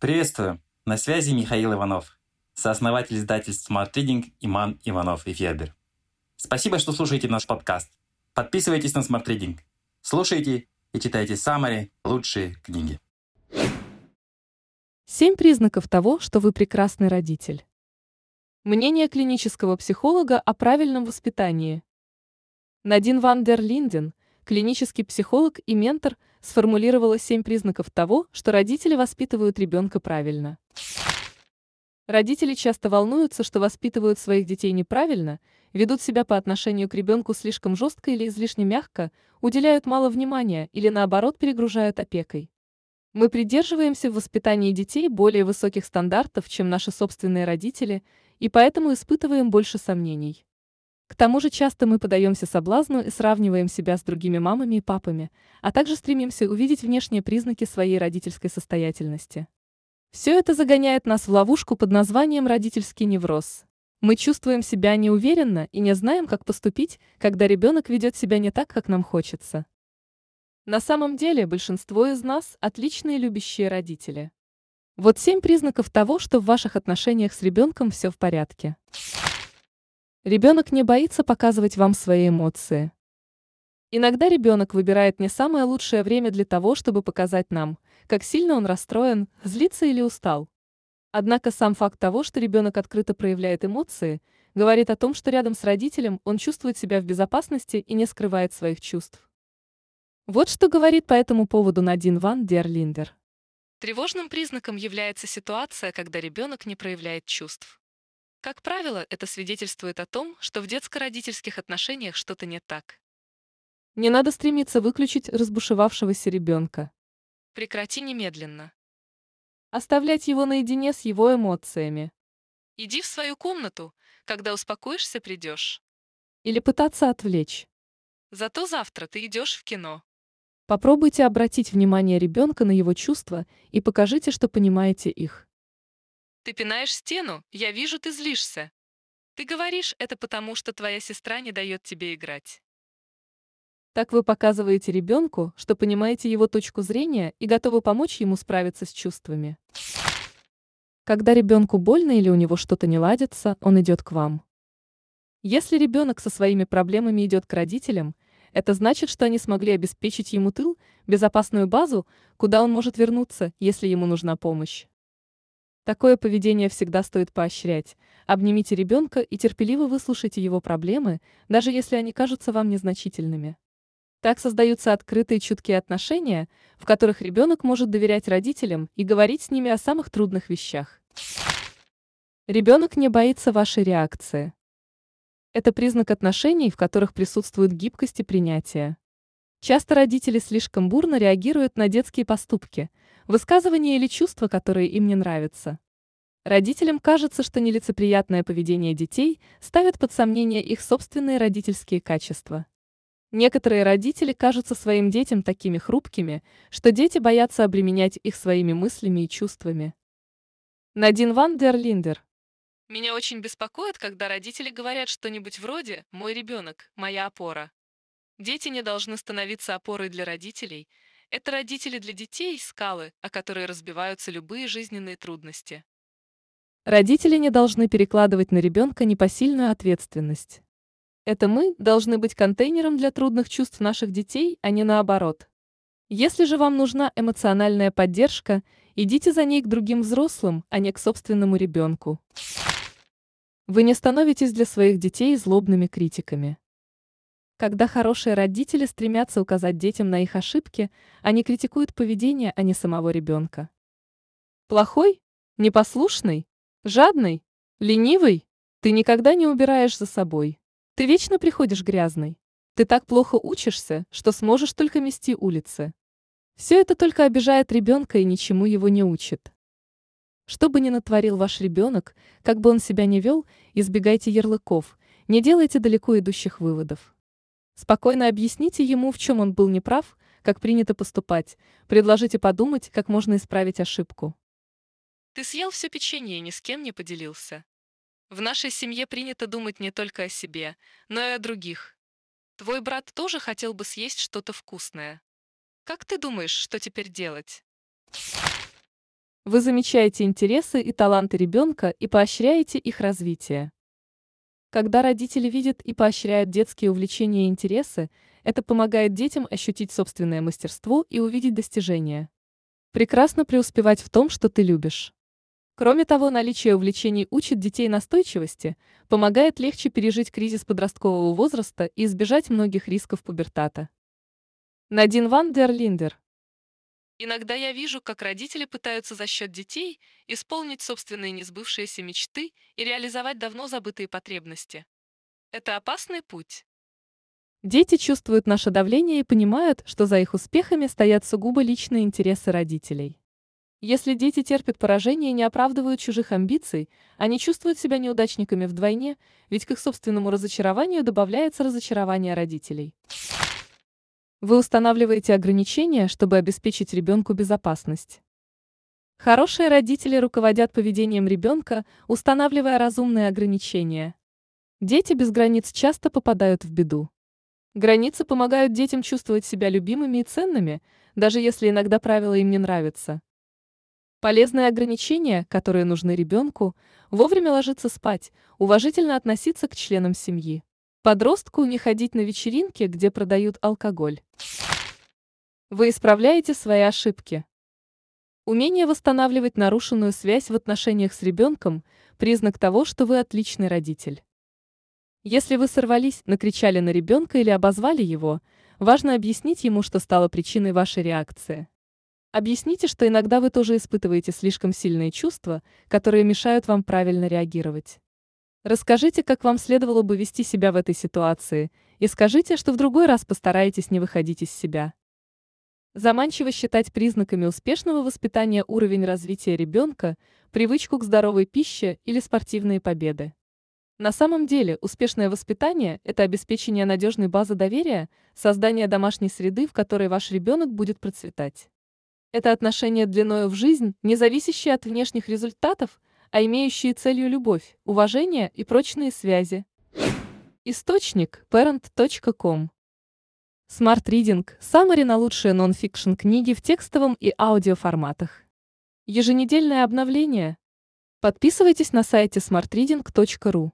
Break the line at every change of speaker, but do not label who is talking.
Приветствую! На связи Михаил Иванов, сооснователь издательств Smart Reading Иман Иванов и Федер. Спасибо, что слушаете наш подкаст. Подписывайтесь на Smart Reading. Слушайте и читайте самые лучшие книги.
Семь признаков того, что вы прекрасный родитель. Мнение клинического психолога о правильном воспитании. Надин Ван дер Линден, клинический психолог и ментор, сформулировала семь признаков того, что родители воспитывают ребенка правильно. Родители часто волнуются, что воспитывают своих детей неправильно, ведут себя по отношению к ребенку слишком жестко или излишне мягко, уделяют мало внимания или наоборот перегружают опекой. Мы придерживаемся в воспитании детей более высоких стандартов, чем наши собственные родители, и поэтому испытываем больше сомнений. К тому же часто мы подаемся соблазну и сравниваем себя с другими мамами и папами, а также стремимся увидеть внешние признаки своей родительской состоятельности. Все это загоняет нас в ловушку под названием родительский невроз. Мы чувствуем себя неуверенно и не знаем, как поступить, когда ребенок ведет себя не так, как нам хочется. На самом деле большинство из нас – отличные любящие родители. Вот семь признаков того, что в ваших отношениях с ребенком все в порядке. Ребенок не боится показывать вам свои эмоции. Иногда ребенок выбирает не самое лучшее время для того, чтобы показать нам, как сильно он расстроен, злится или устал. Однако сам факт того, что ребенок открыто проявляет эмоции, говорит о том, что рядом с родителем он чувствует себя в безопасности и не скрывает своих чувств. Вот что говорит по этому поводу Надин Ван Дерлиндер.
Тревожным признаком является ситуация, когда ребенок не проявляет чувств. Как правило, это свидетельствует о том, что в детско-родительских отношениях что-то не так.
Не надо стремиться выключить разбушевавшегося ребенка.
Прекрати немедленно.
Оставлять его наедине с его эмоциями.
Иди в свою комнату, когда успокоишься, придешь.
Или пытаться отвлечь.
Зато завтра ты идешь в кино.
Попробуйте обратить внимание ребенка на его чувства и покажите, что понимаете их.
Ты пинаешь стену, я вижу, ты злишься. Ты говоришь это потому, что твоя сестра не дает тебе играть.
Так вы показываете ребенку, что понимаете его точку зрения и готовы помочь ему справиться с чувствами. Когда ребенку больно или у него что-то не ладится, он идет к вам. Если ребенок со своими проблемами идет к родителям, это значит, что они смогли обеспечить ему тыл, безопасную базу, куда он может вернуться, если ему нужна помощь. Такое поведение всегда стоит поощрять. Обнимите ребенка и терпеливо выслушайте его проблемы, даже если они кажутся вам незначительными. Так создаются открытые чуткие отношения, в которых ребенок может доверять родителям и говорить с ними о самых трудных вещах. Ребенок не боится вашей реакции. Это признак отношений, в которых присутствует гибкость и принятие. Часто родители слишком бурно реагируют на детские поступки, высказывания или чувства, которые им не нравятся. Родителям кажется, что нелицеприятное поведение детей ставит под сомнение их собственные родительские качества. Некоторые родители кажутся своим детям такими хрупкими, что дети боятся обременять их своими мыслями и чувствами. Надин Ван дер Линдер
Меня очень беспокоит, когда родители говорят что-нибудь вроде «мой ребенок, моя опора». Дети не должны становиться опорой для родителей, это родители для детей – скалы, о которые разбиваются любые жизненные трудности.
Родители не должны перекладывать на ребенка непосильную ответственность. Это мы должны быть контейнером для трудных чувств наших детей, а не наоборот. Если же вам нужна эмоциональная поддержка, идите за ней к другим взрослым, а не к собственному ребенку. Вы не становитесь для своих детей злобными критиками. Когда хорошие родители стремятся указать детям на их ошибки, они критикуют поведение, а не самого ребенка. Плохой? Непослушный? Жадный? Ленивый? Ты никогда не убираешь за собой. Ты вечно приходишь грязный. Ты так плохо учишься, что сможешь только мести улицы. Все это только обижает ребенка и ничему его не учит. Что бы ни натворил ваш ребенок, как бы он себя не вел, избегайте ярлыков, не делайте далеко идущих выводов. Спокойно объясните ему, в чем он был неправ, как принято поступать, предложите подумать, как можно исправить ошибку.
Ты съел все печенье и ни с кем не поделился. В нашей семье принято думать не только о себе, но и о других. Твой брат тоже хотел бы съесть что-то вкусное. Как ты думаешь, что теперь делать?
Вы замечаете интересы и таланты ребенка и поощряете их развитие. Когда родители видят и поощряют детские увлечения и интересы, это помогает детям ощутить собственное мастерство и увидеть достижения. Прекрасно преуспевать в том, что ты любишь. Кроме того, наличие увлечений учит детей настойчивости, помогает легче пережить кризис подросткового возраста и избежать многих рисков пубертата. Надин Ван дер Линдер.
Иногда я вижу, как родители пытаются за счет детей исполнить собственные несбывшиеся мечты и реализовать давно забытые потребности. Это опасный путь.
Дети чувствуют наше давление и понимают, что за их успехами стоят сугубо личные интересы родителей. Если дети терпят поражение и не оправдывают чужих амбиций, они чувствуют себя неудачниками вдвойне, ведь к их собственному разочарованию добавляется разочарование родителей. Вы устанавливаете ограничения, чтобы обеспечить ребенку безопасность. Хорошие родители руководят поведением ребенка, устанавливая разумные ограничения. Дети без границ часто попадают в беду. Границы помогают детям чувствовать себя любимыми и ценными, даже если иногда правила им не нравятся. Полезные ограничения, которые нужны ребенку, вовремя ложиться спать, уважительно относиться к членам семьи. Подростку не ходить на вечеринки, где продают алкоголь. Вы исправляете свои ошибки. Умение восстанавливать нарушенную связь в отношениях с ребенком – признак того, что вы отличный родитель. Если вы сорвались, накричали на ребенка или обозвали его, важно объяснить ему, что стало причиной вашей реакции. Объясните, что иногда вы тоже испытываете слишком сильные чувства, которые мешают вам правильно реагировать. Расскажите, как вам следовало бы вести себя в этой ситуации, и скажите, что в другой раз постараетесь не выходить из себя. Заманчиво считать признаками успешного воспитания уровень развития ребенка, привычку к здоровой пище или спортивные победы. На самом деле, успешное воспитание – это обеспечение надежной базы доверия, создание домашней среды, в которой ваш ребенок будет процветать. Это отношения длиною в жизнь, не зависящие от внешних результатов, а имеющие целью любовь, уважение и прочные связи. Источник – parent.com Smart Reading – саммари на лучшие нон-фикшн книги в текстовом и аудиоформатах. Еженедельное обновление. Подписывайтесь на сайте smartreading.ru.